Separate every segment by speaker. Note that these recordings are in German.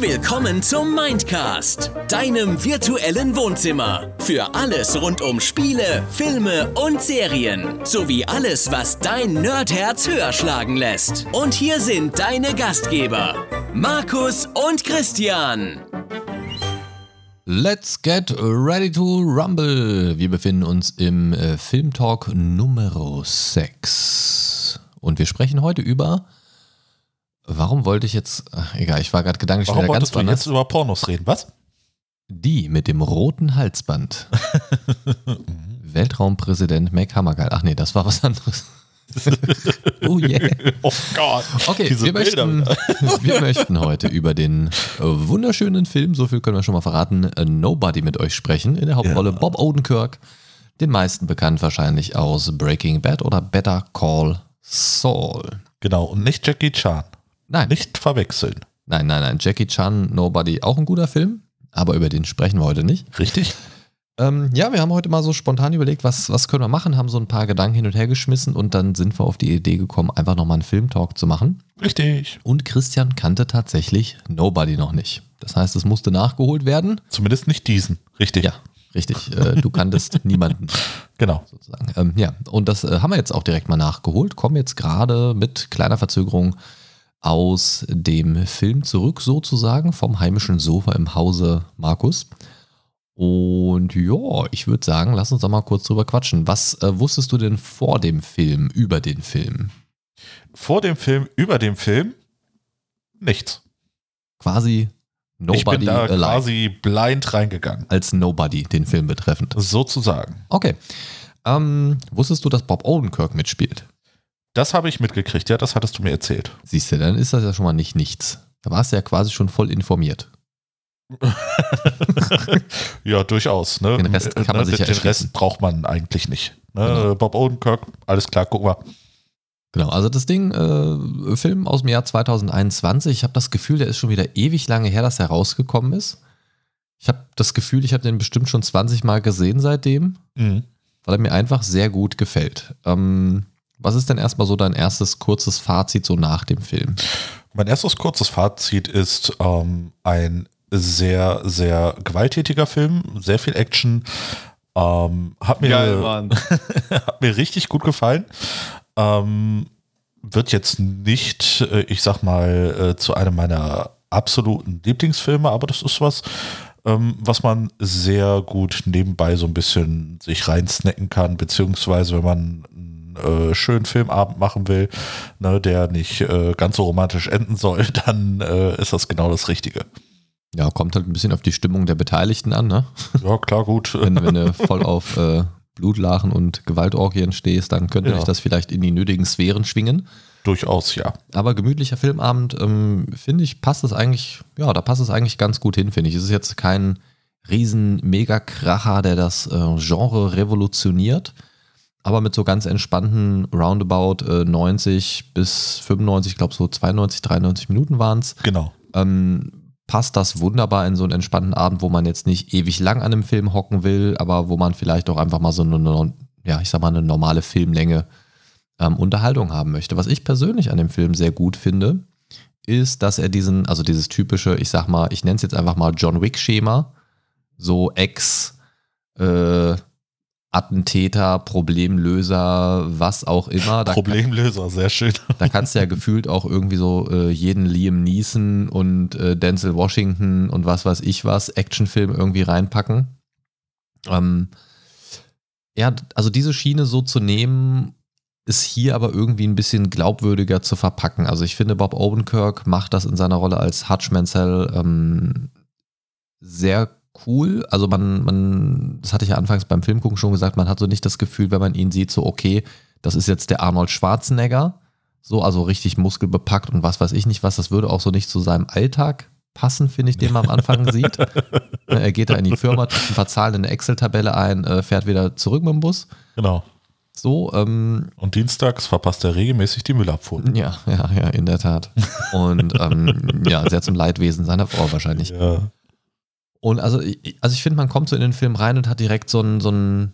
Speaker 1: Willkommen zum Mindcast, deinem virtuellen Wohnzimmer. Für alles rund um Spiele, Filme und Serien. Sowie alles, was dein Nerdherz höher schlagen lässt. Und hier sind deine Gastgeber, Markus und Christian.
Speaker 2: Let's get ready to rumble. Wir befinden uns im äh, Filmtalk Nummer 6. Und wir sprechen heute über Warum wollte ich jetzt, ach, egal, ich war gerade gedanklich
Speaker 3: Warum
Speaker 2: wieder ganz
Speaker 3: wolltest du
Speaker 2: woanders.
Speaker 3: jetzt über Pornos reden? Was?
Speaker 2: Die mit dem roten Halsband. Weltraumpräsident Mac Hammergeil. Ach nee, das war was anderes. oh yeah.
Speaker 3: Oh Gott.
Speaker 2: Okay, wir möchten, wir möchten heute über den äh, wunderschönen Film, so viel können wir schon mal verraten, äh, Nobody mit euch sprechen. In der Hauptrolle
Speaker 3: Ja.
Speaker 2: Bob Odenkirk, den meisten bekannt wahrscheinlich aus Breaking Bad oder Better Call Saul.
Speaker 3: Genau, und nicht Jackie Chan.
Speaker 2: Nein,
Speaker 3: Nicht verwechseln.
Speaker 2: nein, nein, nein. Jackie Chan, Nobody, auch ein guter Film, aber über den sprechen wir heute nicht.
Speaker 3: Richtig?
Speaker 2: Ähm, ja, wir haben heute mal so spontan überlegt, was, was können wir machen, haben so ein paar Gedanken hin und her geschmissen und dann sind wir auf die Idee gekommen, einfach nochmal einen Filmtalk zu machen.
Speaker 3: Richtig.
Speaker 2: Und Christian kannte tatsächlich Nobody noch nicht. Das heißt, es musste nachgeholt werden.
Speaker 3: Zumindest nicht diesen. Richtig.
Speaker 2: Ja, richtig. Äh, du kanntest niemanden
Speaker 3: Genau.
Speaker 2: sozusagen. Ähm, ja, und das äh, haben wir jetzt auch direkt mal nachgeholt. Kommen jetzt gerade mit kleiner Verzögerung aus dem Film zurück, sozusagen, vom heimischen Sofa im Hause Markus. Und ja, ich würde sagen, lass uns da mal kurz drüber quatschen. Was äh, wusstest du denn vor dem Film über den Film?
Speaker 3: Vor dem Film, über dem Film, nichts.
Speaker 2: Quasi
Speaker 3: ich bin
Speaker 2: Nobody
Speaker 3: da
Speaker 2: alive.
Speaker 3: quasi blind reingegangen.
Speaker 2: Als Nobody, den Film betreffend.
Speaker 3: Sozusagen.
Speaker 2: Okay. Ähm, wusstest du, dass Bob Odenkirk mitspielt?
Speaker 3: Das habe ich mitgekriegt, ja, das hattest du mir erzählt.
Speaker 2: Siehst du, dann ist das ja schon mal nicht nichts. Da warst du ja quasi schon voll informiert.
Speaker 3: ja, durchaus. Ne?
Speaker 2: Den Rest kann man sich ja
Speaker 3: Den. Rest braucht man eigentlich nicht. Ne?
Speaker 2: Genau.
Speaker 3: Bob Odenkirk, alles klar, guck mal.
Speaker 2: Genau, also das Ding, äh, Film aus dem Jahr 2021. Ich habe das Gefühl, der ist schon wieder ewig lange her, dass er rausgekommen ist. Ich habe das Gefühl, ich habe den bestimmt schon 20 Mal gesehen seitdem,
Speaker 3: Mhm.
Speaker 2: weil er mir einfach sehr gut gefällt. Ähm, was ist denn erstmal so dein erstes kurzes Fazit so nach dem Film?
Speaker 3: Mein erstes kurzes Fazit ist ähm, ein sehr, sehr gewalttätiger Film, sehr viel Action. Ähm, hat, mir,
Speaker 4: Mann.
Speaker 3: hat mir richtig gut gefallen. Ähm, wird jetzt nicht, äh, ich sag mal, äh, zu einem meiner absoluten Lieblingsfilme, aber das ist was, ähm, was man sehr gut nebenbei so ein bisschen sich reinsnacken kann, beziehungsweise wenn man äh, schönen Filmabend machen will, ne, der nicht äh, ganz so romantisch enden soll, dann äh, ist das genau das Richtige.
Speaker 2: Ja, kommt halt ein bisschen auf die Stimmung der Beteiligten an, ne?
Speaker 3: Ja, klar, gut.
Speaker 2: Wenn, wenn du voll auf äh, Blutlachen und Gewaltorgien stehst, dann könnte
Speaker 3: Ja.
Speaker 2: dich das vielleicht in die nötigen Sphären schwingen.
Speaker 3: Durchaus, ja.
Speaker 2: Aber gemütlicher Filmabend, ähm, finde ich, passt es eigentlich, ja, da passt es eigentlich ganz gut hin, finde ich. Es ist jetzt kein riesen Mega-Kracher, der das äh, Genre revolutioniert, aber mit so ganz entspannten Roundabout äh, 90 bis 95, ich glaube so 92, 93 Minuten waren es,
Speaker 3: Genau.
Speaker 2: ähm, passt das wunderbar in so einen entspannten Abend, wo man jetzt nicht ewig lang an einem Film hocken will, aber wo man vielleicht auch einfach mal so eine, ja, ich sag mal, eine normale Filmlänge ähm, Unterhaltung haben möchte. Was ich persönlich an dem Film sehr gut finde, ist, dass er diesen, also dieses typische, ich sag mal, ich nenne es jetzt einfach mal John Wick-Schema, so Ex, äh, Attentäter, Problemlöser, was auch immer. Da kann-
Speaker 3: Problemlöser, sehr schön.
Speaker 2: da kannst du ja gefühlt auch irgendwie so äh, jeden Liam Neeson und äh, Denzel Washington und was weiß ich was, Actionfilm irgendwie reinpacken. Ähm, ja, also diese Schiene so zu nehmen, ist hier aber irgendwie ein bisschen glaubwürdiger zu verpacken. Also ich finde, Bob Odenkirk macht das in seiner Rolle als Hutch Mansell ähm, sehr cool. Also man, man, das hatte ich ja anfangs beim Filmgucken schon gesagt, man hat so nicht das Gefühl, wenn man ihn sieht, so okay, das ist jetzt der Arnold Schwarzenegger, so also richtig muskelbepackt und was weiß ich nicht was, das würde auch so nicht zu seinem Alltag passen, finde ich, den man am Anfang sieht. Ne, Er geht da in die Firma, tut ein paar Zahlen in eine Excel-Tabelle ein, äh, fährt wieder zurück mit dem Bus.
Speaker 3: Genau.
Speaker 2: So, ähm,
Speaker 3: Und dienstags verpasst er regelmäßig die Müllabfuhr.
Speaker 2: ja, ja, ja, in der Tat. Und ähm, ja, sehr zum Leidwesen seiner Frau wahrscheinlich.
Speaker 3: Ja.
Speaker 2: Und also, also ich finde, man kommt so in den Film rein und hat direkt so ein, so ein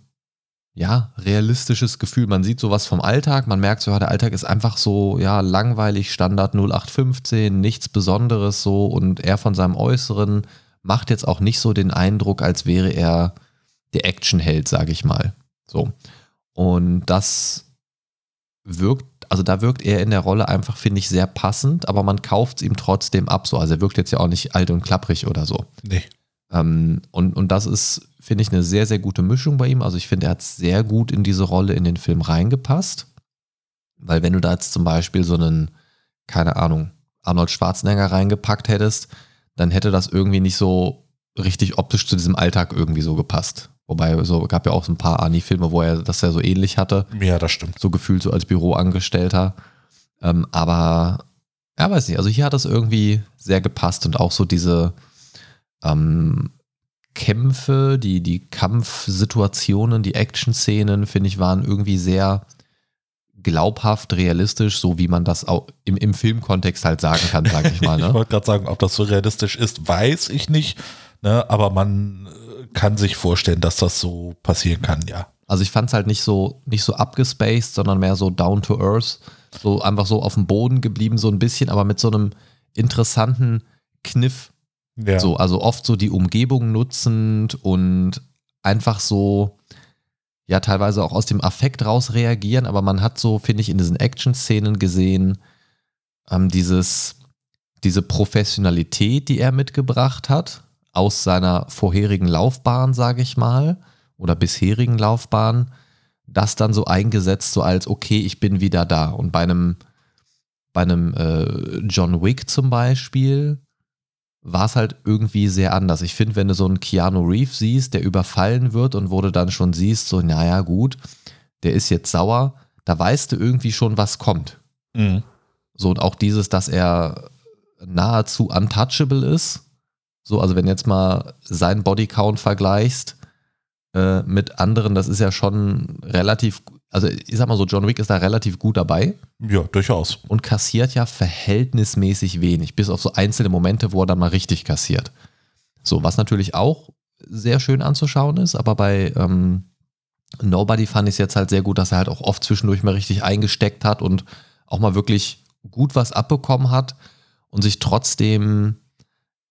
Speaker 2: ja, realistisches Gefühl. Man sieht sowas vom Alltag, man merkt so, ja, der Alltag ist einfach so, ja, langweilig, Standard 0815, nichts Besonderes so und er von seinem Äußeren macht jetzt auch nicht so den Eindruck, als wäre er der Actionheld, sage ich mal. So. Und das wirkt, also da wirkt er in der Rolle einfach, finde ich, sehr passend, aber man kauft es ihm trotzdem ab. So. Also er wirkt jetzt ja auch nicht alt und klapprig oder so.
Speaker 3: Nee.
Speaker 2: Ähm, und, und das ist, finde ich, eine sehr, sehr gute Mischung bei ihm. Also ich finde, er hat sehr gut in diese Rolle in den Film reingepasst. Weil wenn du da jetzt zum Beispiel so einen, keine Ahnung, Arnold Schwarzenegger reingepackt hättest, dann hätte das irgendwie nicht so richtig optisch zu diesem Alltag irgendwie so gepasst. Wobei, so gab ja auch so ein paar Ani-Filme, wo er das ja so ähnlich hatte.
Speaker 3: Ja, das stimmt.
Speaker 2: So gefühlt so als Büroangestellter. Ähm, aber, ja, weiß nicht, also hier hat das irgendwie sehr gepasst und auch so diese ähm, Kämpfe, die, die Kampfsituationen, die Action-Szenen, finde ich, waren irgendwie sehr glaubhaft, realistisch, so wie man das auch im, im Filmkontext halt sagen kann, sage ich mal. Ne?
Speaker 3: ich wollte gerade sagen, ob das so realistisch ist, weiß ich nicht. Ne? Aber man kann sich vorstellen, dass das so passieren kann, ja.
Speaker 2: Also ich fand es halt nicht so, nicht so abgespaced, sondern mehr so down to earth. So einfach so auf dem Boden geblieben, so ein bisschen, aber mit so einem interessanten Kniff.
Speaker 3: Ja.
Speaker 2: So, also oft so die Umgebung nutzend und einfach so, ja, teilweise auch aus dem Affekt raus reagieren, aber man hat so, finde ich, in diesen Action-Szenen gesehen, ähm, dieses, diese Professionalität, die er mitgebracht hat, aus seiner vorherigen Laufbahn, sage ich mal, oder bisherigen Laufbahn, das dann so eingesetzt, so als, okay, ich bin wieder da. Und bei einem, bei einem äh, John Wick zum Beispiel war es halt irgendwie sehr anders. Ich finde, wenn du so einen Keanu Reeves siehst, der überfallen wird und wo du dann schon siehst, so, naja, gut, der ist jetzt sauer, da weißt du irgendwie schon, was kommt.
Speaker 3: Mhm.
Speaker 2: So, und auch dieses, dass er nahezu untouchable ist. So, also wenn jetzt mal seinen Bodycount vergleichst äh, mit anderen, das ist ja schon relativ, also ich sag mal so, John Wick ist da relativ gut dabei
Speaker 3: ja, durchaus.
Speaker 2: und kassiert ja verhältnismäßig wenig, bis auf so einzelne Momente, wo er dann mal richtig kassiert. So, was natürlich auch sehr schön anzuschauen ist, aber bei ähm, Nobody fand ich es jetzt halt sehr gut, dass er halt auch oft zwischendurch mal richtig eingesteckt hat und auch mal wirklich gut was abbekommen hat und sich trotzdem,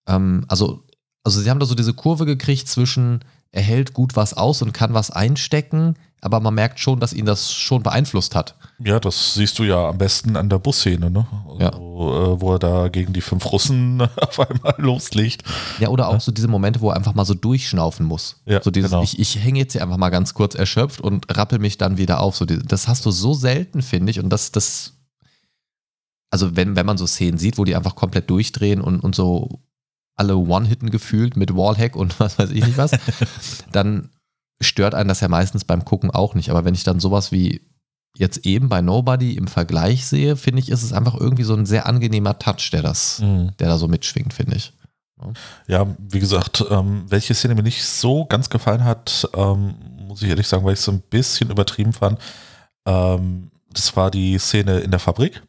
Speaker 2: ähm, also, also sie haben da so diese Kurve gekriegt zwischen, er hält gut was aus und kann was einstecken, aber man merkt schon, dass ihn das schon beeinflusst hat.
Speaker 3: Ja, das siehst du ja am besten an der Busszene, ne? Also,
Speaker 2: Ja.
Speaker 3: äh, wo er da gegen die fünf Russen auf einmal loslegt.
Speaker 2: Ja, oder auch so diese Momente, wo er einfach mal so durchschnaufen muss.
Speaker 3: Ja,
Speaker 2: so dieses,
Speaker 3: genau.
Speaker 2: ich, ich hänge jetzt hier einfach mal ganz kurz erschöpft und rappel mich dann wieder auf. So diese, das hast du so selten, finde ich. Und das, das, also wenn, wenn man so Szenen sieht, wo die einfach komplett durchdrehen und, und so alle One-Hitten gefühlt mit Wallhack und was weiß ich nicht was, dann stört einen das ja meistens beim Gucken auch nicht. Aber wenn ich dann sowas wie jetzt eben bei Nobody im Vergleich sehe, finde ich, ist es einfach irgendwie so ein sehr angenehmer Touch, der das, der da so mitschwingt, finde ich.
Speaker 3: Ja, wie gesagt, ähm, welche Szene mir nicht so ganz gefallen hat, ähm, muss ich ehrlich sagen, weil ich es so ein bisschen übertrieben fand. Ähm, das war die Szene in der Fabrik.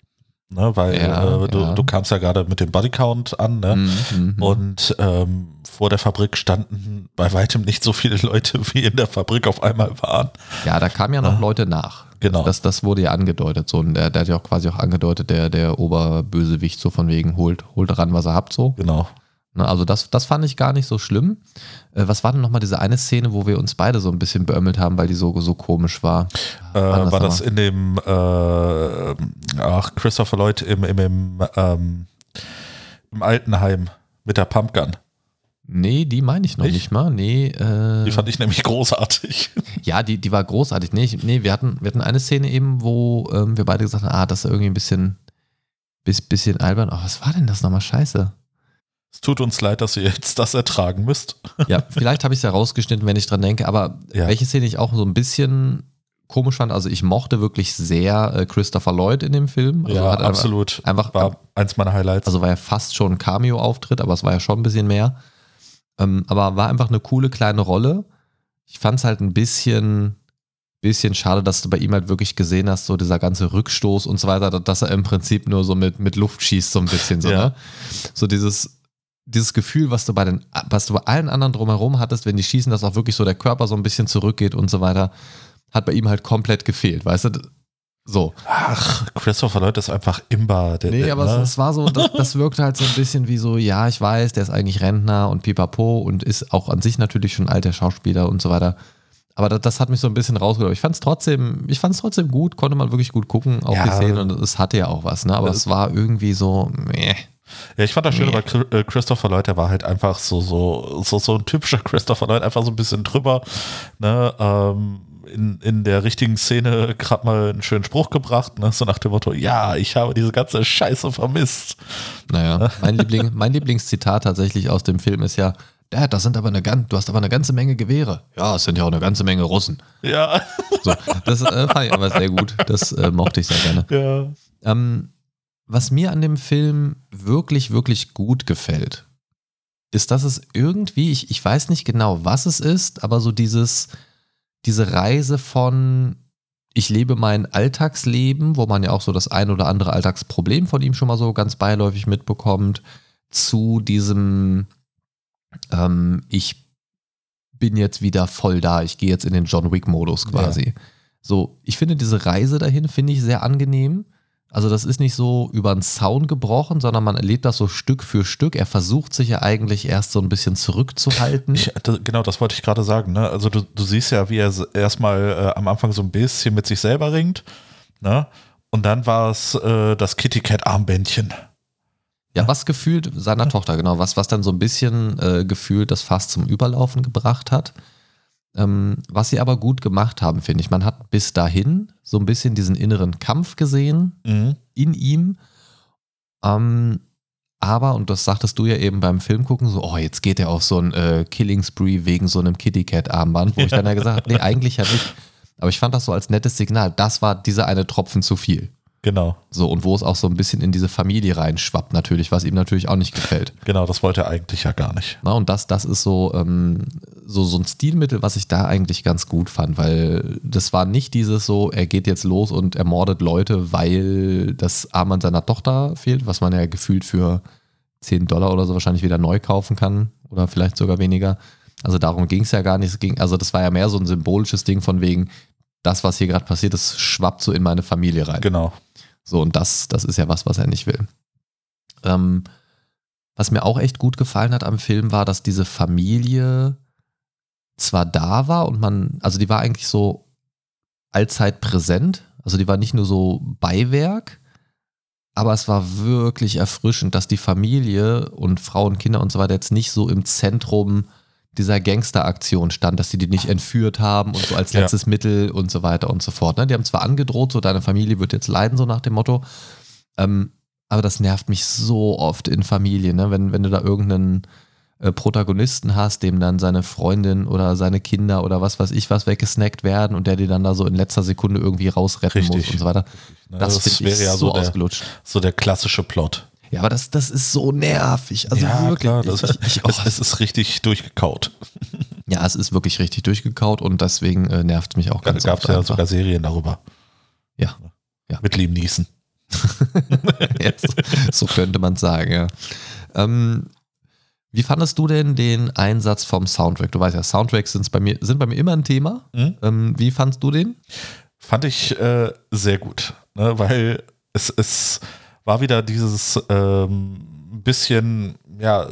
Speaker 3: Ne, weil
Speaker 2: Ja,
Speaker 3: äh, du,
Speaker 2: ja.
Speaker 3: du kamst ja gerade mit dem Bodycount an, ne?
Speaker 2: Mhm, mhm.
Speaker 3: Und ähm, vor der Fabrik standen bei weitem nicht so viele Leute, wie in der Fabrik auf einmal waren.
Speaker 2: Ja, da kamen ja noch
Speaker 3: Ah.
Speaker 2: Leute nach.
Speaker 3: Genau.
Speaker 2: Das, das wurde ja angedeutet. So, und der, der hat ja auch quasi auch angedeutet, der, der Oberbösewicht so von wegen holt, holt ran, was er habt so.
Speaker 3: Genau.
Speaker 2: Ne, also das, das fand ich gar nicht so schlimm. Äh, was war denn nochmal diese eine Szene, wo wir uns beide so ein bisschen beömmelt haben, weil die so, so komisch war?
Speaker 3: Äh,
Speaker 2: Wann
Speaker 3: war das in dem, äh, ach, Christopher Lloyd im, im, im, ähm, im Altenheim mit der Pumpgun.
Speaker 2: Nee, die meine ich noch
Speaker 3: Nicht?
Speaker 2: nicht, mal. Nee, äh,
Speaker 3: Die fand ich nämlich großartig.
Speaker 2: ja, die, die war großartig. Nee, ich, nee wir, hatten, wir hatten eine Szene eben, wo ähm, wir beide gesagt haben, ah, das ist irgendwie ein bisschen, bis, bisschen albern. Oh, was war denn das nochmal? Scheiße.
Speaker 3: Es tut uns leid, dass ihr jetzt das ertragen müsst.
Speaker 2: Ja, vielleicht habe ich es ja rausgeschnitten, wenn ich dran denke, aber
Speaker 3: Ja.
Speaker 2: welche Szene ich auch so ein bisschen komisch fand, also ich mochte wirklich sehr äh, Christopher Lloyd in dem Film. Also
Speaker 3: ja, absolut.
Speaker 2: Einfach,
Speaker 3: War eins meiner Highlights.
Speaker 2: also war ja fast schon ein Cameo-Auftritt, aber es war ja schon ein bisschen mehr. Ähm, aber war einfach eine coole kleine Rolle. Ich fand es halt ein bisschen, bisschen schade, dass du bei ihm halt wirklich gesehen hast, so dieser ganze Rückstoß und so weiter, dass er im Prinzip nur so mit, mit Luft schießt, so ein bisschen so,
Speaker 3: Ja.
Speaker 2: ne? So dieses, dieses Gefühl, was du bei den, was du bei allen anderen drumherum hattest, wenn die schießen, dass auch wirklich so der Körper so ein bisschen zurückgeht und so weiter, hat bei ihm halt komplett gefehlt, weißt du? So.
Speaker 3: Ach, Christopher Lloyd ist einfach imbar.
Speaker 2: Der, nee, aber ne? es, war so, das, das wirkte halt so ein bisschen wie so, ja, ich weiß, der ist eigentlich Rentner und pipapo und ist auch an sich natürlich schon alter Schauspieler und so weiter. Aber das, das hat mich so ein bisschen rausgeholt. Ich fand es trotzdem, ich fand es trotzdem gut, konnte man wirklich gut gucken, auch ja. die Szenen und es hatte ja auch was, ne? Aber es war irgendwie so, meh.
Speaker 3: Ja, ich fand das schön, nee. weil äh, Christopher Lloyd, der war halt einfach so, so, so, so ein typischer Christopher Lloyd, einfach so ein bisschen drüber, ne? Ähm, in, in der richtigen Szene gerade mal einen schönen Spruch gebracht, ne? so nach dem Motto, ja, ich habe diese ganze Scheiße vermisst.
Speaker 2: Naja, mein, Liebling, mein Lieblingszitat tatsächlich aus dem Film ist ja, Dad, das sind aber eine ganz, du hast aber eine ganze Menge Gewehre. Ja, es sind ja auch eine ganze Menge Russen.
Speaker 3: Ja.
Speaker 2: So, das äh, fand ich aber sehr gut. Das äh, mochte ich sehr gerne.
Speaker 3: Ja.
Speaker 2: Ähm, was mir an dem Film wirklich, wirklich gut gefällt, ist, dass es irgendwie, ich, ich weiß nicht genau, was es ist, aber so dieses, diese Reise von ich lebe mein Alltagsleben, wo man ja auch so das ein oder andere Alltagsproblem von ihm schon mal so ganz beiläufig mitbekommt, zu diesem ähm, ich bin jetzt wieder voll da, ich gehe jetzt in den John Wick-Modus quasi. Ja. So, ich finde diese Reise dahin, finde ich sehr angenehm. Also das ist nicht so über den Zaun gebrochen, sondern man erlebt das so Stück für Stück. Er versucht sich ja eigentlich erst so ein bisschen zurückzuhalten.
Speaker 3: Ich, genau, das wollte ich gerade sagen. Ne? Also du, du siehst ja, wie er erstmal äh, am Anfang so ein bisschen mit sich selber ringt. Ne? Und dann war es äh, das Kitty Cat Armbändchen.
Speaker 2: Ja, was gefühlt seiner Tochter, genau, was, was dann so ein bisschen äh, gefühlt das Fass zum Überlaufen gebracht hat. Ähm, was sie aber gut gemacht haben, finde ich. Man hat bis dahin so ein bisschen diesen inneren Kampf gesehen mhm. in ihm. Ähm, aber, und das sagtest du ja eben beim Film gucken, so, oh, jetzt geht er auf so ein äh, Killing Spree wegen so einem Kitty Cat Armband, wo ich dann ja gesagt habe, nee, eigentlich ja nicht. Aber ich fand das so als nettes Signal. Das war dieser eine Tropfen zu viel.
Speaker 3: Genau.
Speaker 2: So, und wo es auch so ein bisschen in diese Familie reinschwappt, natürlich, was ihm natürlich auch nicht gefällt.
Speaker 3: Genau, das wollte er eigentlich ja gar nicht.
Speaker 2: Na, und das, das ist so, ähm, so, so ein Stilmittel, was ich da eigentlich ganz gut fand, weil das war nicht dieses so, er geht jetzt los und ermordet Leute, weil das Armband seiner Tochter fehlt, was man ja gefühlt für 10 Dollar oder so wahrscheinlich wieder neu kaufen kann oder vielleicht sogar weniger. Also darum ging es ja gar nicht. Ging, also das war ja mehr so ein symbolisches Ding von wegen, das, was hier gerade passiert ist, schwappt so in meine Familie rein.
Speaker 3: Genau.
Speaker 2: So, und das, das ist ja was, was er nicht will. Ähm, was mir auch echt gut gefallen hat am Film war, dass diese Familie zwar da war und man, also die war eigentlich so allzeit präsent, also die war nicht nur so Beiwerk, aber es war wirklich erfrischend, dass die Familie und Frauen, Kinder und so weiter jetzt nicht so im Zentrum dieser Gangsteraktion stand, dass sie die nicht entführt haben und so als letztes ja. Mittel und so weiter und so fort. Ne? Die haben zwar angedroht, so deine Familie wird jetzt leiden, so nach dem Motto, ähm, aber das nervt mich so oft in Familien, ne? wenn, wenn du da irgendeinen äh, Protagonisten hast, dem dann seine Freundin oder seine Kinder oder was weiß ich was weggesnackt werden und der die dann da so in letzter Sekunde irgendwie rausretten
Speaker 3: Richtig.
Speaker 2: muss und so weiter.
Speaker 3: Ne, das, das wäre ja so, so ausgelutscht. Der, so der klassische Plot.
Speaker 2: Ja, aber das, das ist so nervig. Also
Speaker 3: ja,
Speaker 2: wirklich.
Speaker 3: Klar, das, ich, ich, es, es, ist richtig durchgekaut.
Speaker 2: Ja, es ist wirklich richtig durchgekaut und deswegen äh, nervt es mich auch ganz
Speaker 3: gab es ja einfach. sogar Serien darüber.
Speaker 2: Ja. ja.
Speaker 3: Mit Liam Neeson.
Speaker 2: ja, so, könnte man sagen, ja. Ähm, wie fandest du denn den Einsatz vom Soundtrack? Du weißt ja, Soundtracks bei mir, sind bei mir immer ein Thema. Mhm. Ähm, wie fandest du den?
Speaker 3: Fand ich äh, sehr gut, ne, weil es ist war wieder dieses ähm, bisschen, ja,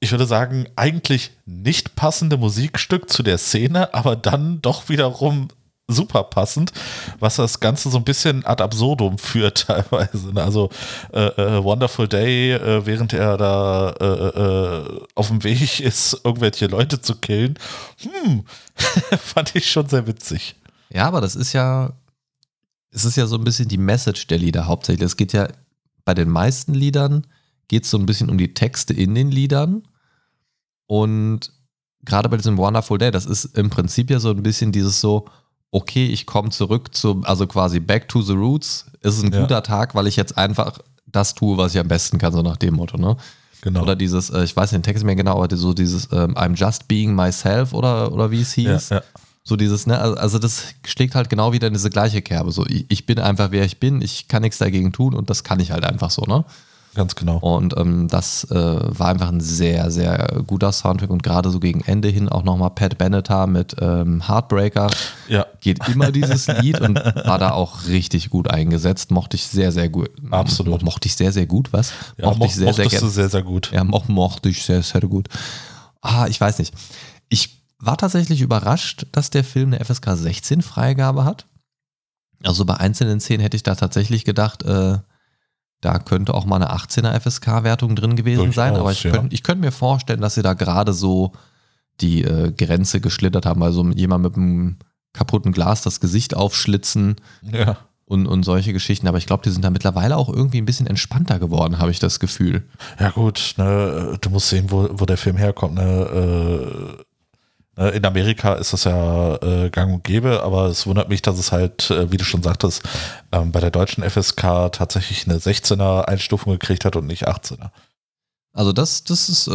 Speaker 3: ich würde sagen, eigentlich nicht passende Musikstück zu der Szene, aber dann doch wiederum super passend, was das Ganze so ein bisschen ad absurdum führt teilweise. Ne? Also äh, äh, Wonderful Day, äh, während er da äh, äh, auf dem Weg ist, irgendwelche Leute zu killen, hm, fand ich schon sehr witzig.
Speaker 2: Ja, aber das ist ja es ist ja so ein bisschen die Message der Lieder hauptsächlich. Es geht ja bei den meisten Liedern geht es so ein bisschen um die Texte in den Liedern. Und gerade bei diesem Wonderful Day, das ist im Prinzip ja so ein bisschen dieses so, okay, ich komme zurück zu, also quasi back to the roots. Es ist ein ja. guter Tag, weil ich jetzt einfach das tue, was ich am besten kann, so nach dem Motto, ne?
Speaker 3: Genau.
Speaker 2: Oder dieses, äh, ich weiß den Text nicht mehr genau, aber so dieses ähm, I'm just being myself oder, oder wie es hieß. Ja, ja. So dieses, ne, also das schlägt halt genau wieder in diese gleiche Kerbe. So, ich, ich bin einfach wer ich bin, ich kann nichts dagegen tun und das kann ich halt einfach so, ne?
Speaker 3: ganz genau.
Speaker 2: Und ähm, das äh, war einfach ein sehr, sehr guter Soundtrack und gerade so gegen Ende hin auch nochmal Pat Benatar mit ähm, Heartbreaker.
Speaker 3: Ja.
Speaker 2: Geht immer dieses Lied und war da auch richtig gut eingesetzt. Mochte ich sehr, sehr gut.
Speaker 3: Absolut.
Speaker 2: Mo mochte ich sehr, sehr gut, was?
Speaker 3: Ja,
Speaker 2: mochte
Speaker 3: mo
Speaker 2: ich sehr, sehr
Speaker 3: sehr, sehr gut.
Speaker 2: Ja, mo mochte ich sehr, sehr gut. Ah, ich weiß nicht. Ich war tatsächlich überrascht, dass der Film eine FSK 16 Freigabe hat. Also bei einzelnen Szenen hätte ich da tatsächlich gedacht, äh, da könnte auch mal eine 18er FSK-Wertung drin gewesen sein.
Speaker 3: Durchaus,
Speaker 2: Aber ich
Speaker 3: ja.
Speaker 2: könnte ich könnte mir vorstellen, dass sie da gerade so die äh, Grenze geschlittert haben. Also jemand mit einem kaputten Glas das Gesicht aufschlitzen
Speaker 3: Ja.
Speaker 2: und, und solche Geschichten. Aber ich glaube, die sind da mittlerweile auch irgendwie ein bisschen entspannter geworden, habe ich das Gefühl.
Speaker 3: Ja, gut, ne, du musst sehen, wo, wo der Film herkommt. Ne, äh, ne, in Amerika ist das ja äh, gang und gäbe, aber es wundert mich, dass es halt, äh, wie du schon sagtest, ähm, bei der deutschen FSK tatsächlich eine 16er Einstufung gekriegt hat und nicht 18er.
Speaker 2: Also das, das ist, äh,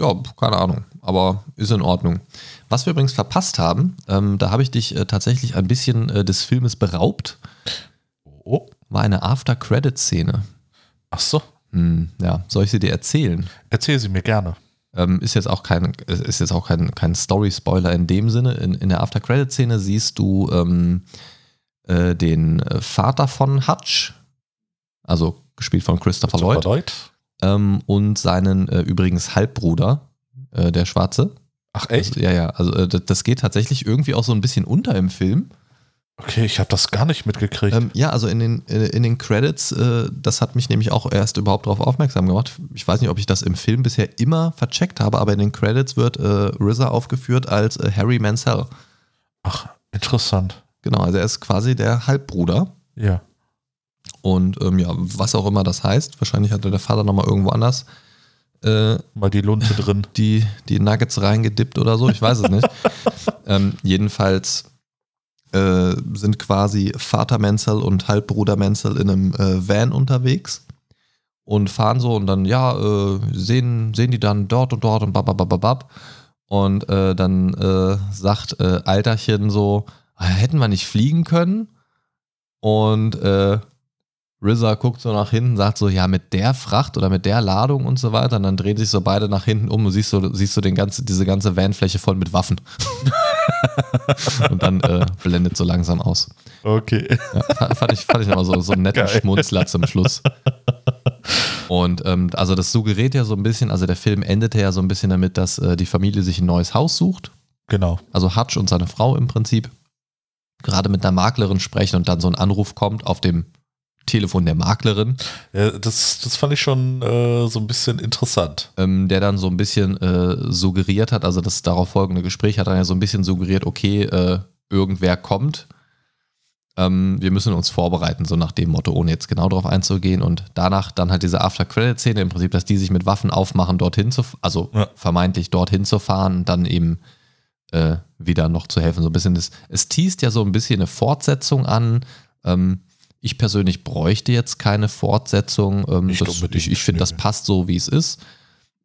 Speaker 2: ja, keine Ahnung, aber ist in Ordnung. Was wir übrigens verpasst haben, ähm, da habe ich dich äh, tatsächlich ein bisschen äh, des Filmes beraubt,
Speaker 3: Oh,
Speaker 2: war eine After-Credit-Szene.
Speaker 3: ach so.
Speaker 2: Hm, ja, soll ich sie dir erzählen?
Speaker 3: Erzähl sie mir gerne.
Speaker 2: Ähm, ist jetzt auch kein, ist jetzt auch kein, kein Story-Spoiler in dem Sinne. In, in der After-Credit-Szene siehst du ähm, äh, den Vater von Hutch, also gespielt von Christopher Lloyd,
Speaker 3: Lloyd.
Speaker 2: ähm, und seinen äh, übrigens Halbbruder, äh, der Schwarze.
Speaker 3: Ach echt?
Speaker 2: Also, ja, ja, also äh, das geht tatsächlich irgendwie auch so ein bisschen unter im Film.
Speaker 3: Okay, ich habe das gar nicht mitgekriegt.
Speaker 2: Ähm, ja, also in den, äh, in den Credits, äh, das hat mich nämlich auch erst überhaupt darauf aufmerksam gemacht. Ich weiß nicht, ob ich das im Film bisher immer vercheckt habe, aber in den Credits wird äh, RZA aufgeführt als äh, Harry Mansell.
Speaker 3: Ach, interessant.
Speaker 2: Genau, also er ist quasi der Halbbruder.
Speaker 3: Ja.
Speaker 2: Und ähm, ja, was auch immer das heißt, wahrscheinlich hatte der Vater nochmal irgendwo anders äh,
Speaker 3: Mal die Lunte drin.
Speaker 2: die, die Nuggets reingedippt oder so, ich weiß es nicht. ähm, jedenfalls äh, sind quasi Vater Menzel und Halbbruder Menzel in einem äh, Van unterwegs und fahren so und dann, ja, äh, sehen, sehen die dann dort und dort und bababababab. Und äh, dann äh, sagt äh, Alterchen so, "Ah, hätten wir nicht fliegen können? Und äh, RZA guckt so nach hinten, sagt so, ja, mit der Fracht oder mit der Ladung und so weiter. Und dann drehen sich so beide nach hinten um und siehst so, siehst du den ganze, diese ganze Vanfläche voll mit Waffen. und dann äh, blendet so langsam aus.
Speaker 3: Okay.
Speaker 2: Ja, fa- fand ich, fand ich aber so, so einen netten
Speaker 3: Geil.
Speaker 2: Schmunzler zum Schluss. Und ähm, also das suggeriert ja so ein bisschen, also der Film endete ja so ein bisschen damit, dass äh, die Familie sich ein neues Haus sucht.
Speaker 3: Genau.
Speaker 2: Also Hutch und seine Frau im Prinzip gerade mit einer Maklerin sprechen und dann so ein Anruf kommt auf dem Telefon der Maklerin,
Speaker 3: Ja, das, das fand ich schon äh, so ein bisschen interessant.
Speaker 2: ähm, der dann so ein bisschen äh, suggeriert hat, also das darauf folgende Gespräch hat dann ja so ein bisschen suggeriert, okay, äh, irgendwer kommt. Ähm, wir müssen uns vorbereiten, so nach dem Motto, ohne jetzt genau darauf einzugehen. Und danach dann halt diese After-Credit-Szene, im Prinzip, dass die sich mit Waffen aufmachen, dorthin zu, also
Speaker 3: Ja.
Speaker 2: vermeintlich dorthin zu fahren und dann eben äh, wieder noch zu helfen. So ein bisschen, das, es teast ja so ein bisschen eine Fortsetzung an. Ähm, ich persönlich bräuchte jetzt keine Fortsetzung. Ähm,
Speaker 3: Nicht
Speaker 2: das, ich ich finde, das passt so, wie es ist.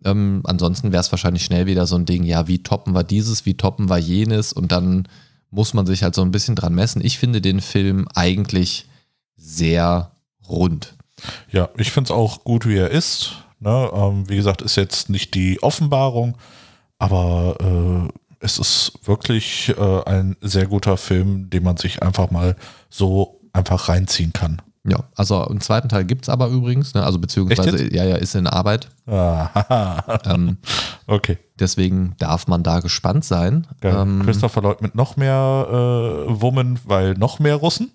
Speaker 2: Ähm, ansonsten wäre es wahrscheinlich schnell wieder so ein Ding, ja, wie toppen wir dieses, wie toppen wir jenes und dann muss man sich halt so ein bisschen dran messen. Ich finde den Film eigentlich sehr rund.
Speaker 3: Ja, ich finde es auch gut, wie er ist. Ne? Ähm, wie gesagt, ist jetzt nicht die Offenbarung, aber äh, es ist wirklich äh, ein sehr guter Film, den man sich einfach mal so einfach reinziehen kann.
Speaker 2: Ja, also einen zweiten Teil gibt es aber übrigens, ne? also beziehungsweise, ja, ja, ist in Arbeit.
Speaker 3: Ah,
Speaker 2: Ähm,
Speaker 3: okay.
Speaker 2: deswegen darf man da gespannt sein. Ähm,
Speaker 3: Christopher Lloyd mit noch mehr äh, Woman, weil noch mehr Russen?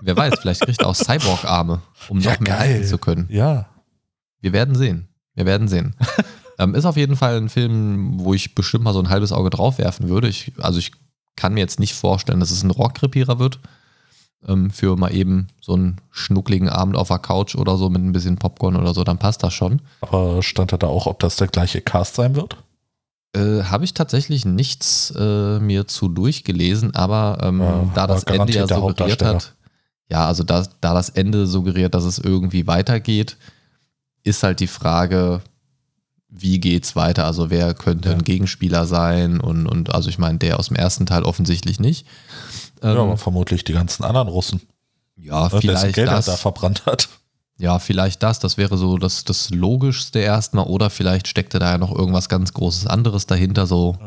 Speaker 2: wer weiß, vielleicht kriegt er auch Cyborg-Arme, um
Speaker 3: Ja,
Speaker 2: noch mehr
Speaker 3: geil.
Speaker 2: zu können.
Speaker 3: Ja.
Speaker 2: Wir werden sehen. Wir werden sehen. ähm, ist auf jeden Fall ein Film, wo ich bestimmt mal so ein halbes Auge drauf werfen würde. Ich, also ich kann mir jetzt nicht vorstellen, dass es ein Rohrkrepierer wird. Ähm, für mal eben so einen schnuckligen Abend auf der Couch oder so mit ein bisschen Popcorn oder so, dann passt das schon.
Speaker 3: Aber stand da auch, ob das der gleiche Cast sein wird?
Speaker 2: Äh, Habe ich tatsächlich nichts äh, mir zu durchgelesen, aber ähm,
Speaker 3: Ja,
Speaker 2: da das Ende ja suggeriert hat, ja, also da, da das Ende suggeriert, dass es irgendwie weitergeht, ist halt die Frage, wie geht's weiter? Also wer könnte
Speaker 3: Ja.
Speaker 2: ein Gegenspieler sein? Und, und also ich meine, der aus dem ersten Teil offensichtlich nicht.
Speaker 3: Ja,
Speaker 2: Ähm,
Speaker 3: aber vermutlich die ganzen anderen Russen.
Speaker 2: ja,
Speaker 3: ne,
Speaker 2: vielleicht
Speaker 3: Geld er
Speaker 2: das.
Speaker 3: da verbrannt hat.
Speaker 2: Ja, vielleicht das, das wäre so das, das Logischste erstmal, oder vielleicht steckte da ja noch irgendwas ganz Großes anderes dahinter, so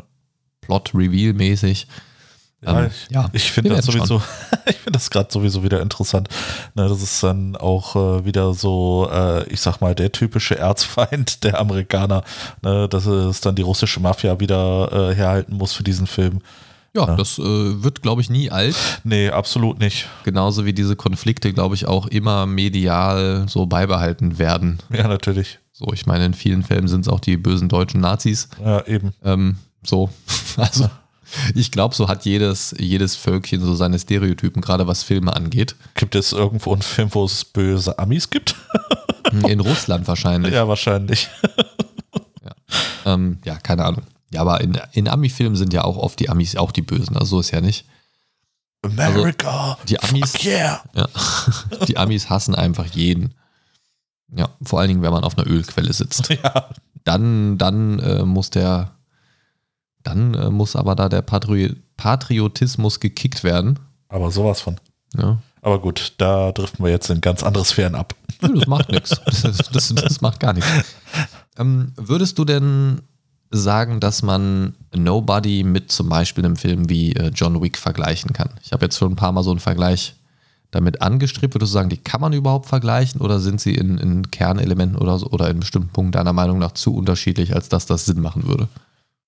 Speaker 2: Plot-Reveal-mäßig.
Speaker 3: Ja,
Speaker 2: Ähm,
Speaker 3: ich,
Speaker 2: ja,
Speaker 3: ich finde das sowieso, ich finde das gerade sowieso wieder interessant. Ne, das ist dann auch äh, wieder so, äh, ich sag mal, der typische Erzfeind der Amerikaner, ne, dass es dann die russische Mafia wieder äh, herhalten muss für diesen Film.
Speaker 2: Ja,
Speaker 3: Ja.
Speaker 2: das äh, wird, glaube ich, nie alt.
Speaker 3: Nee, absolut nicht.
Speaker 2: Genauso wie diese Konflikte, glaube ich, auch immer medial so beibehalten werden.
Speaker 3: Ja, natürlich.
Speaker 2: So, ich meine, in vielen Fällen sind es auch die bösen deutschen Nazis.
Speaker 3: Ja, eben.
Speaker 2: Ähm, so, also ich glaube, so hat jedes, jedes Völkchen so seine Stereotypen, gerade was Filme angeht.
Speaker 3: Gibt es irgendwo einen Film, wo es böse Amis gibt?
Speaker 2: In Russland wahrscheinlich.
Speaker 3: Ja, wahrscheinlich.
Speaker 2: Ähm, ja, keine Ahnung. Ja, aber in, in Ami-Filmen sind ja auch oft die Amis auch die Bösen. Also so ist ja nicht.
Speaker 3: America.
Speaker 2: die Amis-
Speaker 3: Fuck yeah.
Speaker 2: Ja. Die Amis hassen einfach jeden. Ja, vor allen Dingen, wenn man auf einer Ölquelle sitzt.
Speaker 3: Ja,
Speaker 2: Dann, dann äh, muss der, dann äh, muss aber da der Patri Patriotismus gekickt werden.
Speaker 3: aber sowas von.
Speaker 2: Ja.
Speaker 3: Aber gut, da driften wir jetzt in ganz andere Sphären ab.
Speaker 2: Nö, das macht nichts. Das, das, das macht gar nichts. Ähm, würdest du denn sagen, dass man Nobody mit zum Beispiel einem Film wie äh, John Wick vergleichen kann? Ich habe jetzt schon ein paar Mal so einen Vergleich damit angestrebt. Würdest du sagen, die kann man überhaupt vergleichen oder sind sie in, in Kernelementen oder, oder in bestimmten Punkten deiner Meinung nach zu unterschiedlich, als dass das Sinn machen würde?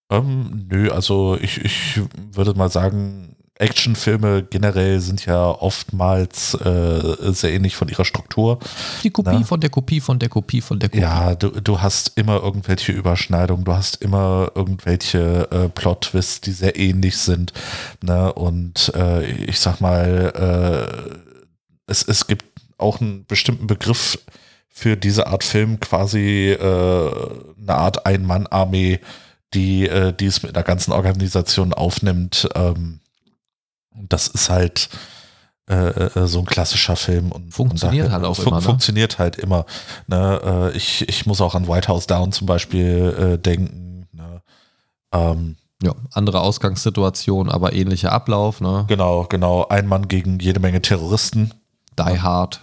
Speaker 3: Ähm, nö, also ich, ich würde mal sagen, Actionfilme generell sind ja oftmals äh, sehr ähnlich von ihrer Struktur.
Speaker 2: Die Kopie
Speaker 3: Na?
Speaker 2: von der Kopie von der Kopie von der Kopie.
Speaker 3: Ja, du, du hast immer irgendwelche Überschneidungen, du hast immer irgendwelche äh, Plot-Twists, die sehr ähnlich sind. Ne? Und äh, ich sag mal, äh, es, es gibt auch einen bestimmten Begriff für diese Art Film, quasi äh, eine Art Ein-Mann-Armee, die, äh, die es mit einer ganzen Organisation aufnimmt. Ähm, das ist halt äh, äh, so ein klassischer Film. Und
Speaker 2: Funktioniert
Speaker 3: und
Speaker 2: halt auch
Speaker 3: fun
Speaker 2: immer, ne?
Speaker 3: Funktioniert halt immer. Ne? Äh, ich, ich muss auch an White House Down zum Beispiel äh, denken. Ne? Ähm,
Speaker 2: Ja, andere Ausgangssituation, aber ähnlicher Ablauf. Ne?
Speaker 3: genau, genau. Ein Mann gegen jede Menge Terroristen.
Speaker 2: Die Hard,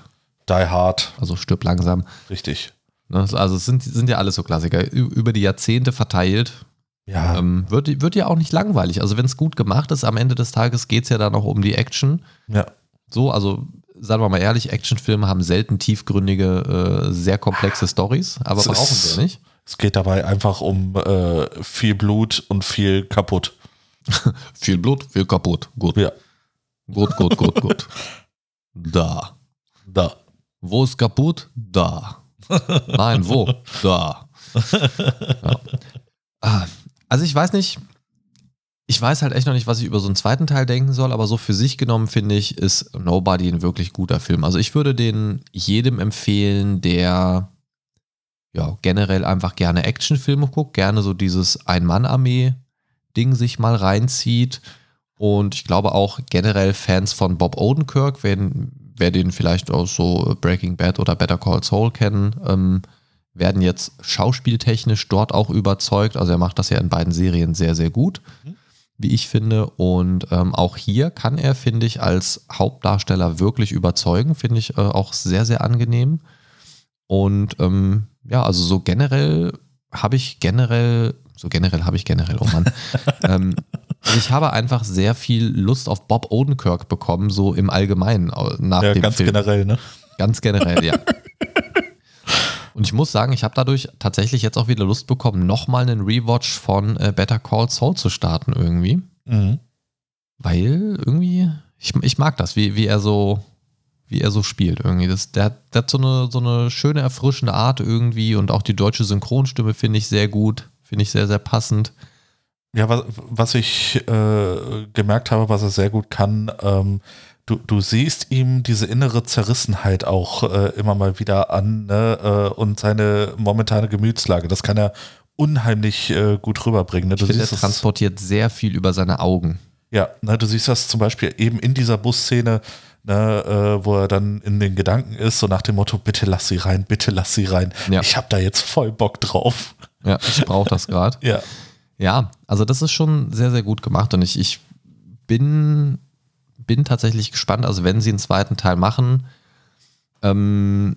Speaker 3: Die Hard.
Speaker 2: also stirb langsam.
Speaker 3: Richtig.
Speaker 2: Ne? Also es sind, sind ja alles so Klassiker. Über die Jahrzehnte verteilt.
Speaker 3: Ja,
Speaker 2: Ähm, wird, wird ja auch nicht langweilig. Also wenn es gut gemacht ist, am Ende des Tages geht es ja dann auch um die Action.
Speaker 3: ja.
Speaker 2: So, also sagen wir mal ehrlich, Actionfilme haben selten tiefgründige, äh, sehr komplexe Stories, aber
Speaker 3: Es
Speaker 2: brauchen
Speaker 3: ist-
Speaker 2: sie nicht.
Speaker 3: Es geht dabei einfach um äh, viel Blut und viel kaputt.
Speaker 2: Viel Blut, viel kaputt. Gut,
Speaker 3: Ja,
Speaker 2: gut, gut, gut, gut. Da.
Speaker 3: da.
Speaker 2: Wo ist kaputt? Da. Nein, wo? Da. Ja. Ah, Also ich weiß nicht, ich weiß halt echt noch nicht, was ich über so einen zweiten Teil denken soll, aber so für sich genommen finde ich, ist Nobody ein wirklich guter Film. Also ich würde den jedem empfehlen, der ja generell einfach gerne Actionfilme guckt, gerne so dieses Ein-Mann-Armee-Ding sich mal reinzieht. Und ich glaube auch generell Fans von Bob Odenkirk, wenn, wer den vielleicht aus so Breaking Bad oder Better Call Saul kennen, ähm, werden jetzt schauspieltechnisch dort auch überzeugt. Also er macht das ja in beiden Serien sehr, sehr gut,
Speaker 3: Mhm.
Speaker 2: wie ich finde. Und ähm, auch hier kann er, finde ich, als Hauptdarsteller wirklich überzeugen. Finde ich äh, auch sehr, sehr angenehm. Und ähm, ja, also so generell habe ich generell, so generell habe ich generell, oh Mann. ähm, also ich habe einfach sehr viel Lust auf Bob Odenkirk bekommen, so im Allgemeinen äh, nach
Speaker 3: Ja,
Speaker 2: dem
Speaker 3: ganz
Speaker 2: Film.
Speaker 3: generell, ne?
Speaker 2: Ganz generell, ja. Und ich muss sagen, ich habe dadurch tatsächlich jetzt auch wieder Lust bekommen, nochmal einen Rewatch von äh, Better Call Saul zu starten irgendwie.
Speaker 3: Mhm.
Speaker 2: Weil irgendwie, ich, ich mag das, wie, wie er so, wie er so spielt irgendwie. Das, der, hat- der hat so eine, so eine schöne, erfrischende Art irgendwie und auch die deutsche Synchronstimme finde ich sehr gut, finde ich sehr, sehr passend.
Speaker 3: Ja, was, was ich äh, gemerkt habe, was er sehr gut kann, ähm, du, du siehst ihm diese innere Zerrissenheit auch äh, immer mal wieder an ne? äh, und seine momentane Gemütslage. Das kann er unheimlich äh, gut rüberbringen. Ne?
Speaker 2: Ich finde, er
Speaker 3: siehst das,
Speaker 2: transportiert sehr viel über seine Augen.
Speaker 3: ja, ne, du siehst das zum Beispiel eben in dieser Busszene, ne, äh, wo er dann in den Gedanken ist, so nach dem Motto, bitte lass sie rein, bitte lass sie rein.
Speaker 2: Ja.
Speaker 3: Ich habe da jetzt voll Bock drauf.
Speaker 2: Ja, ich brauche das gerade.
Speaker 3: Ja.
Speaker 2: Ja, also das ist schon sehr, sehr gut gemacht und ich, ich bin, bin tatsächlich gespannt. Also wenn sie einen zweiten Teil machen, ähm,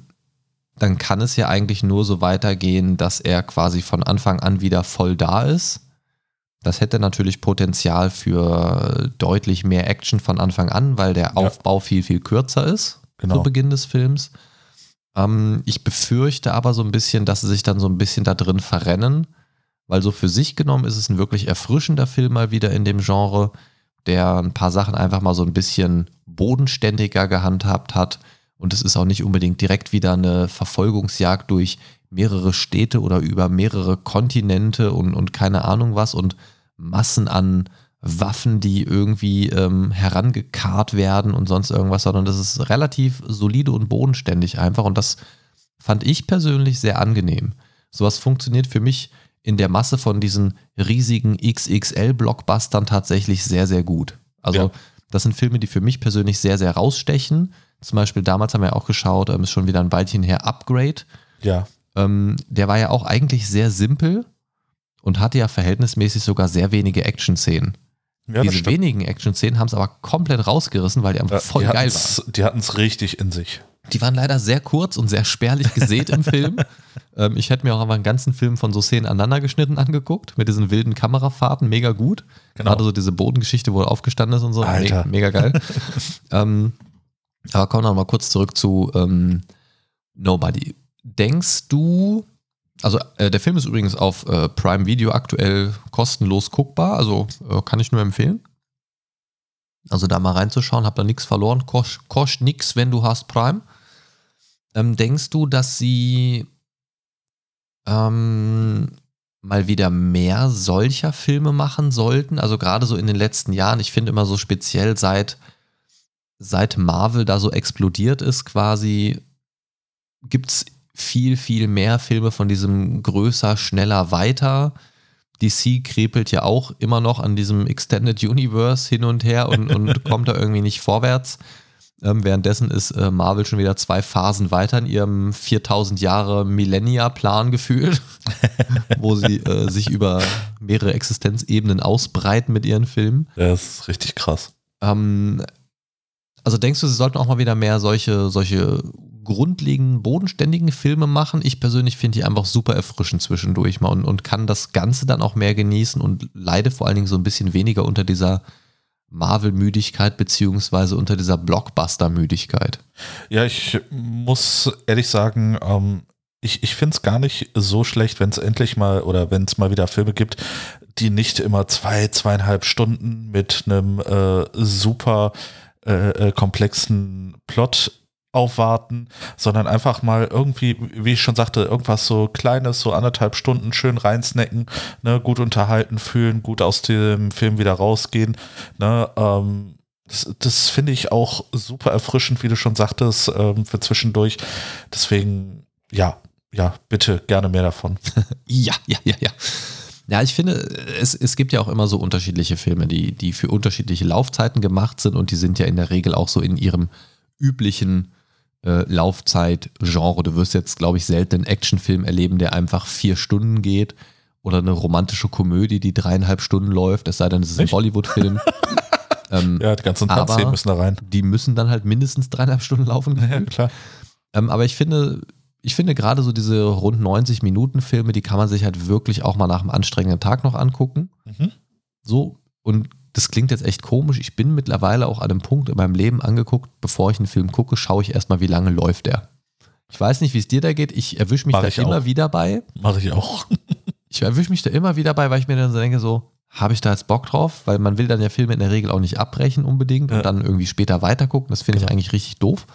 Speaker 2: dann kann es ja eigentlich nur so weitergehen, dass er quasi von Anfang an wieder voll da ist. Das hätte natürlich Potenzial für deutlich mehr Action von Anfang an, weil der Aufbau viel, viel kürzer ist
Speaker 3: Genau.
Speaker 2: zu Beginn des Films. Ähm, ich befürchte aber so ein bisschen, dass sie sich dann so ein bisschen da drin verrennen, weil so für sich genommen ist es ein wirklich erfrischender Film mal wieder in dem Genre, der ein paar Sachen einfach mal so ein bisschen bodenständiger gehandhabt hat. Und es ist auch nicht unbedingt direkt wieder eine Verfolgungsjagd durch mehrere Städte oder über mehrere Kontinente und, und keine Ahnung was und Massen an Waffen, die irgendwie ähm, herangekarrt werden und sonst irgendwas, sondern das ist relativ solide und bodenständig einfach und das fand ich persönlich sehr angenehm. Sowas funktioniert für mich in der Masse von diesen riesigen XXL-Blockbustern tatsächlich sehr, sehr gut. Also
Speaker 3: Ja.
Speaker 2: das sind Filme, die für mich persönlich sehr, sehr rausstechen. Zum Beispiel damals haben wir ja auch geschaut, ähm, ist schon wieder ein Weilchen her, Upgrade.
Speaker 3: Ja.
Speaker 2: Ähm, der war ja auch eigentlich sehr simpel und hatte ja verhältnismäßig sogar sehr wenige Action-Szenen.
Speaker 3: ja
Speaker 2: Diese wenigen Action-Szenen haben es aber komplett rausgerissen, weil die einfach
Speaker 3: Ja,
Speaker 2: voll
Speaker 3: die
Speaker 2: geil waren.
Speaker 3: Die hatten es richtig in sich.
Speaker 2: Die waren leider sehr kurz und sehr spärlich gesät im Film. Ähm, ich hätte mir auch einfach einen ganzen Film von so Szenen aneinander geschnitten angeguckt, mit diesen wilden Kamerafahrten, mega gut.
Speaker 3: Genau.
Speaker 2: Gerade so diese Bodengeschichte, wo er aufgestanden ist und so,
Speaker 3: Alter.
Speaker 2: Me mega geil. ähm, aber kommen wir noch mal kurz zurück zu ähm, Nobody. Denkst du, also äh, der Film ist übrigens auf äh, Prime Video aktuell kostenlos guckbar, also äh, kann ich nur empfehlen. Also da mal reinzuschauen, hab da nichts verloren, kostet kost nix, wenn du hast Prime. Ähm, denkst du, dass sie ähm, mal wieder mehr solcher Filme machen sollten? Also gerade so in den letzten Jahren, ich finde immer so speziell seit, seit Marvel da so explodiert ist, quasi gibt es viel, viel mehr Filme von diesem größer, schneller, weiter. DC krepelt ja auch immer noch an diesem Extended Universe hin und her und, und kommt da irgendwie nicht vorwärts. Ähm, währenddessen ist äh, Marvel schon wieder zwei Phasen weiter in ihrem 4000 Jahre Millennia-Plan gefühlt, wo sie äh, sich über mehrere Existenzebenen ausbreiten mit ihren Filmen.
Speaker 3: Das ist richtig krass.
Speaker 2: Ähm, also denkst du, sie sollten auch mal wieder mehr solche, solche grundlegenden, bodenständigen Filme machen? Ich persönlich finde die einfach super erfrischend zwischendurch mal und, und kann das Ganze dann auch mehr genießen und leide vor allen Dingen so ein bisschen weniger unter dieser Marvel-Müdigkeit beziehungsweise unter dieser Blockbuster-Müdigkeit.
Speaker 3: Ja, ich muss ehrlich sagen, ähm, ich, ich finde es gar nicht so schlecht, wenn es endlich mal oder wenn es mal wieder Filme gibt, die nicht immer zwei, zweieinhalb Stunden mit einem äh, super äh, äh, komplexen Plot aufwarten, sondern einfach mal irgendwie, wie ich schon sagte, irgendwas so Kleines, so anderthalb Stunden schön reinsnacken, ne, gut unterhalten fühlen, gut aus dem Film wieder rausgehen. Ne, ähm, das, das finde ich auch super erfrischend, wie du schon sagtest, ähm, für zwischendurch. Deswegen, ja, ja, bitte gerne mehr davon.
Speaker 2: Ja, ja, ja, ja. Ja, ich finde, es, es gibt ja auch immer so unterschiedliche Filme, die, die für unterschiedliche Laufzeiten gemacht sind und die sind ja in der Regel auch so in ihrem üblichen äh, Laufzeit-Genre. Du wirst jetzt, glaube ich, selten einen Actionfilm erleben, der einfach vier Stunden geht oder eine romantische Komödie, die dreieinhalb Stunden läuft, es sei denn, es ist ein? Bollywood-Film. ähm,
Speaker 3: Ja, die ganzen Tanzszenen müssen da rein.
Speaker 2: die müssen dann halt mindestens dreieinhalb Stunden laufen.
Speaker 3: Ja, klar.
Speaker 2: Ähm, aber ich finde, ich finde gerade so diese rund 90 Minuten Filme, die kann man sich halt wirklich auch mal nach einem anstrengenden Tag noch angucken.
Speaker 3: Mhm.
Speaker 2: So, und das klingt jetzt echt komisch. Ich bin mittlerweile auch an einem Punkt in meinem Leben angeguckt, bevor ich einen Film gucke, schaue ich erstmal, wie lange läuft der. Ich weiß nicht, wie es dir da geht. Ich erwische mich
Speaker 3: Mach
Speaker 2: da
Speaker 3: ich
Speaker 2: immer
Speaker 3: auch.
Speaker 2: wieder bei.
Speaker 3: Mache ich auch.
Speaker 2: Ich erwische mich da immer wieder bei, weil ich mir dann so denke, so, habe ich da jetzt Bock drauf? Weil man will dann ja Filme in der Regel auch nicht abbrechen unbedingt
Speaker 3: Ja.
Speaker 2: und dann irgendwie später weitergucken. Das finde ich
Speaker 3: Genau.
Speaker 2: eigentlich richtig doof.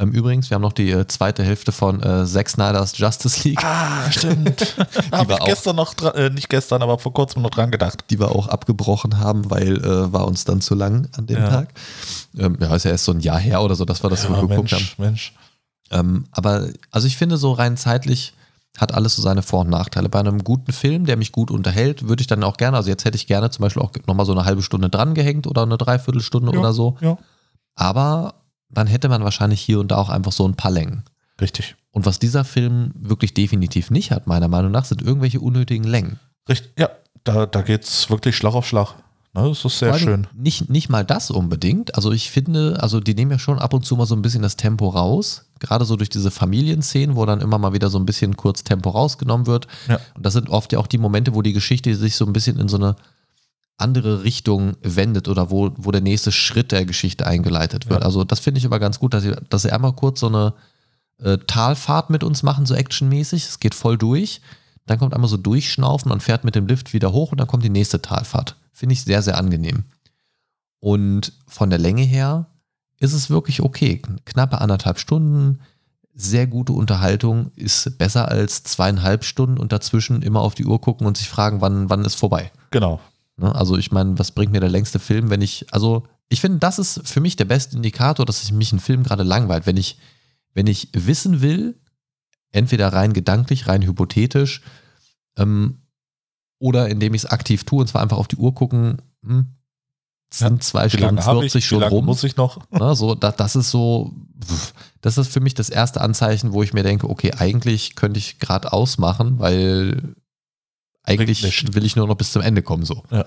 Speaker 2: Ähm, übrigens, wir haben noch die äh, zweite Hälfte von äh, Zack Snyder's Justice League,
Speaker 3: Ah, stimmt. Habe ich gestern noch dran, äh, nicht gestern, aber vor kurzem noch dran gedacht.
Speaker 2: die wir auch abgebrochen haben, weil äh, war uns dann zu lang an dem
Speaker 3: Ja.
Speaker 2: Tag. Ähm, ja, ist ja erst so ein Jahr her oder so, dass wir das so
Speaker 3: ja,
Speaker 2: geguckt
Speaker 3: Mensch, Mensch.
Speaker 2: haben. Ähm, aber also ich finde, so rein zeitlich hat alles so seine Vor- und Nachteile. Bei einem guten Film, der mich gut unterhält, würde ich dann auch gerne, also jetzt hätte ich gerne zum Beispiel auch nochmal so eine halbe Stunde dran gehängt oder eine Dreiviertelstunde
Speaker 3: Ja.
Speaker 2: oder so.
Speaker 3: Ja.
Speaker 2: Aber dann hätte man wahrscheinlich hier und da auch einfach so ein paar Längen.
Speaker 3: Richtig.
Speaker 2: Und was dieser Film wirklich definitiv nicht hat, meiner Meinung nach, sind irgendwelche unnötigen Längen.
Speaker 3: Richtig. Ja, da, da geht es wirklich Schlag auf Schlag. Das ist sehr schön.
Speaker 2: Nicht, nicht mal das unbedingt. Also ich finde, also die nehmen ja schon ab und zu mal so ein bisschen das Tempo raus. Gerade so durch diese Familienszenen, wo dann immer mal wieder so ein bisschen kurz Tempo rausgenommen wird.
Speaker 3: Ja.
Speaker 2: Und das sind oft ja auch die Momente, wo die Geschichte sich so ein bisschen in so eine andere Richtung wendet oder wo, wo der nächste Schritt der Geschichte eingeleitet wird.
Speaker 3: Ja.
Speaker 2: Also das finde ich aber ganz gut, dass sie, dass sie einmal kurz so eine äh, Talfahrt mit uns machen, so actionmäßig. Es geht voll durch. Dann kommt einmal so durchschnaufen und fährt mit dem Lift wieder hoch und dann kommt die nächste Talfahrt. Finde ich sehr, sehr angenehm. Und von der Länge her ist es wirklich okay. Knappe anderthalb Stunden, sehr gute Unterhaltung, ist besser als zweieinhalb Stunden und dazwischen immer auf die Uhr gucken und sich fragen, wann, wann ist vorbei.
Speaker 3: Genau.
Speaker 2: Ne? Also ich meine, was bringt mir der längste Film, wenn ich, also ich finde, das ist für mich der beste Indikator, dass sich mich ein Film gerade langweilt. Wenn ich, wenn ich wissen will, entweder rein gedanklich, rein hypothetisch, ähm, oder indem ich es aktiv tue, und zwar einfach auf die Uhr gucken, hm, sind zwei
Speaker 3: Wie
Speaker 2: Stunden
Speaker 3: lange habe ich?
Speaker 2: 40
Speaker 3: Wie
Speaker 2: schon rum.
Speaker 3: muss ich noch?
Speaker 2: Ne, so, da, das ist so, das ist für mich das erste Anzeichen, wo ich mir denke, okay, eigentlich könnte ich gerade ausmachen, weil eigentlich
Speaker 3: nichts.
Speaker 2: will ich nur noch bis zum Ende kommen so.
Speaker 3: Ja.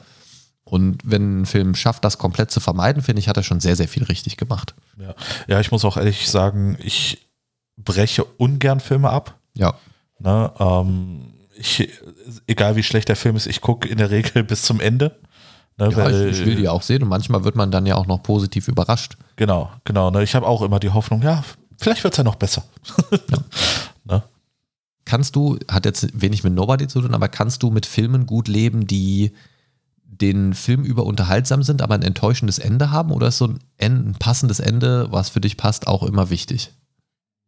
Speaker 2: Und wenn ein Film schafft, das komplett zu vermeiden, finde ich, hat er schon sehr, sehr viel richtig gemacht.
Speaker 3: Ja. ja, ich muss auch ehrlich sagen, ich breche ungern Filme ab.
Speaker 2: Ja.
Speaker 3: Ne, ähm, ich, egal wie schlecht der Film ist, ich gucke in der Regel bis zum Ende. Ne,
Speaker 2: ja
Speaker 3: weil-
Speaker 2: ich, ich will die auch sehen und manchmal wird man dann ja auch noch positiv überrascht.
Speaker 3: Genau, genau. Ne, ich habe auch immer die Hoffnung, ja, vielleicht wird es ja noch besser.
Speaker 2: Kannst du, hat jetzt wenig mit Nobody zu tun, aber kannst du mit Filmen gut leben, die den Film über unterhaltsam sind, aber ein enttäuschendes Ende haben? Oder ist so ein, ein passendes Ende, was für dich passt, auch immer wichtig?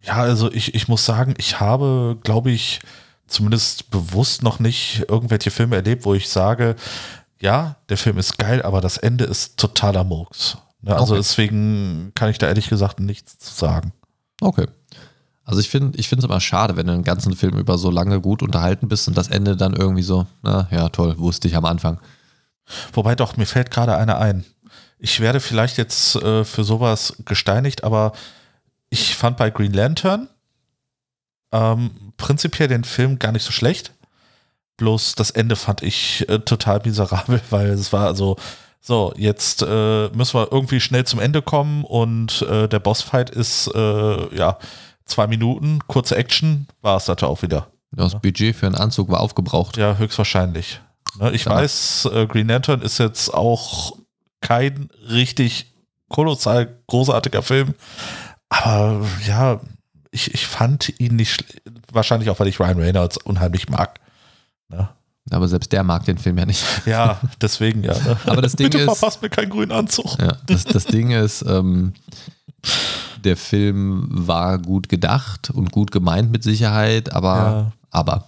Speaker 3: Ja, also ich, ich muss sagen, ich habe, glaube ich, zumindest bewusst noch nicht irgendwelche Filme erlebt, wo ich sage, ja, der Film ist geil, aber das Ende ist totaler Murks. Ne, also
Speaker 2: Okay.
Speaker 3: deswegen kann ich da ehrlich gesagt nichts zu sagen.
Speaker 2: Okay. Also ich finde ich es immer schade, wenn du einen ganzen Film über so lange gut unterhalten bist und das Ende dann irgendwie so, na ja, toll, wusste ich am Anfang.
Speaker 3: Wobei doch, mir fällt gerade einer ein. Ich werde vielleicht jetzt äh, für sowas gesteinigt, aber ich fand bei Green Lantern ähm, prinzipiell den Film gar nicht so schlecht. Bloß das Ende fand ich äh, total miserabel, weil es war also so, jetzt äh, müssen wir irgendwie schnell zum Ende kommen und äh, der Bossfight ist äh, ja zwei Minuten, kurze Action, war es dann auch wieder.
Speaker 2: Das Budget für einen Anzug war aufgebraucht.
Speaker 3: Ja, höchstwahrscheinlich. Ne, ich
Speaker 2: Ja.
Speaker 3: weiß, äh, Green Lantern ist jetzt auch kein richtig kolossal großartiger Film, aber ja, ich, ich fand ihn nicht, wahrscheinlich auch, weil ich Ryan Reynolds unheimlich mag. Ne?
Speaker 2: Aber selbst der mag den Film ja nicht.
Speaker 3: Ja, deswegen ja. Ne?
Speaker 2: Aber das Ding
Speaker 3: Bitte
Speaker 2: ist-
Speaker 3: verpasst mir keinen grünen Anzug.
Speaker 2: Ja, das, das Ding ist, ähm, der Film war gut gedacht und gut gemeint mit Sicherheit, aber,
Speaker 3: Ja.
Speaker 2: aber.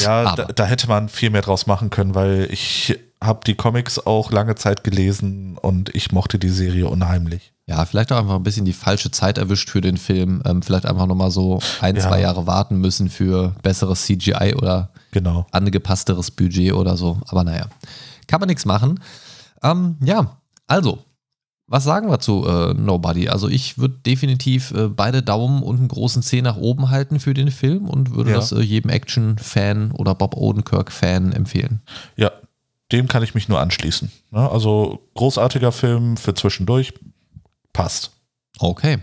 Speaker 3: Ja,
Speaker 2: Aber.
Speaker 3: da, da hätte man viel mehr draus machen können, weil ich habe die Comics auch lange Zeit gelesen und ich mochte die Serie unheimlich.
Speaker 2: Ja, vielleicht auch einfach ein bisschen die falsche Zeit erwischt für den Film. Ähm, vielleicht einfach nochmal so ein,
Speaker 3: Ja.
Speaker 2: zwei Jahre warten müssen für besseres CGI oder
Speaker 3: Genau.
Speaker 2: angepassteres Budget oder so. Aber naja, kann man nichts machen. Ähm, ja, also, was sagen wir zu äh, Nobody? Also ich würde definitiv äh, beide Daumen und einen großen C nach oben halten für den Film und würde
Speaker 3: Ja.
Speaker 2: das äh, jedem Action-Fan oder Bob Odenkirk-Fan empfehlen.
Speaker 3: Ja, dem kann ich mich nur anschließen. Ne? Also großartiger Film für zwischendurch. Passt.
Speaker 2: Okay.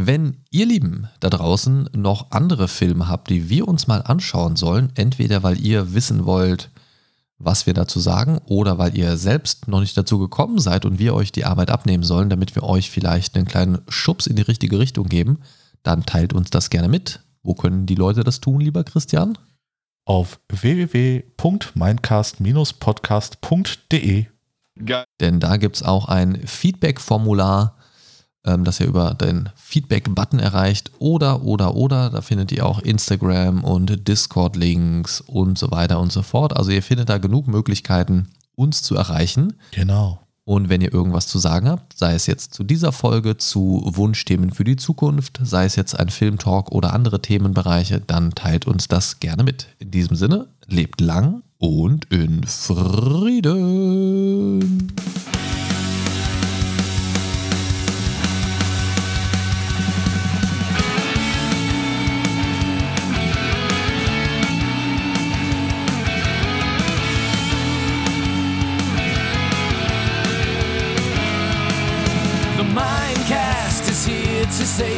Speaker 2: Wenn ihr Lieben da draußen noch andere Filme habt, die wir uns mal anschauen sollen, entweder weil ihr wissen wollt, was wir dazu sagen, oder weil ihr selbst noch nicht dazu gekommen seid und wir euch die Arbeit abnehmen sollen, damit wir euch vielleicht einen kleinen Schubs in die richtige Richtung geben, dann teilt uns das gerne mit. Wo können die Leute das tun, lieber Christian?
Speaker 3: Auf www.mindcast-podcast.de.
Speaker 2: Denn da gibt es auch ein Feedback-Formular, ähm, das ihr über den Feedback-Button erreicht. Oder, oder, oder, da findet ihr auch Instagram und Discord-Links und so weiter und so fort. Also ihr findet da genug Möglichkeiten, uns zu erreichen.
Speaker 3: Genau.
Speaker 2: Und wenn ihr irgendwas zu sagen habt, sei es jetzt zu dieser Folge, zu Wunschthemen für die Zukunft, sei es jetzt ein Filmtalk oder andere Themenbereiche, dann teilt uns das gerne mit. In diesem Sinne, lebt lang und in Frieden.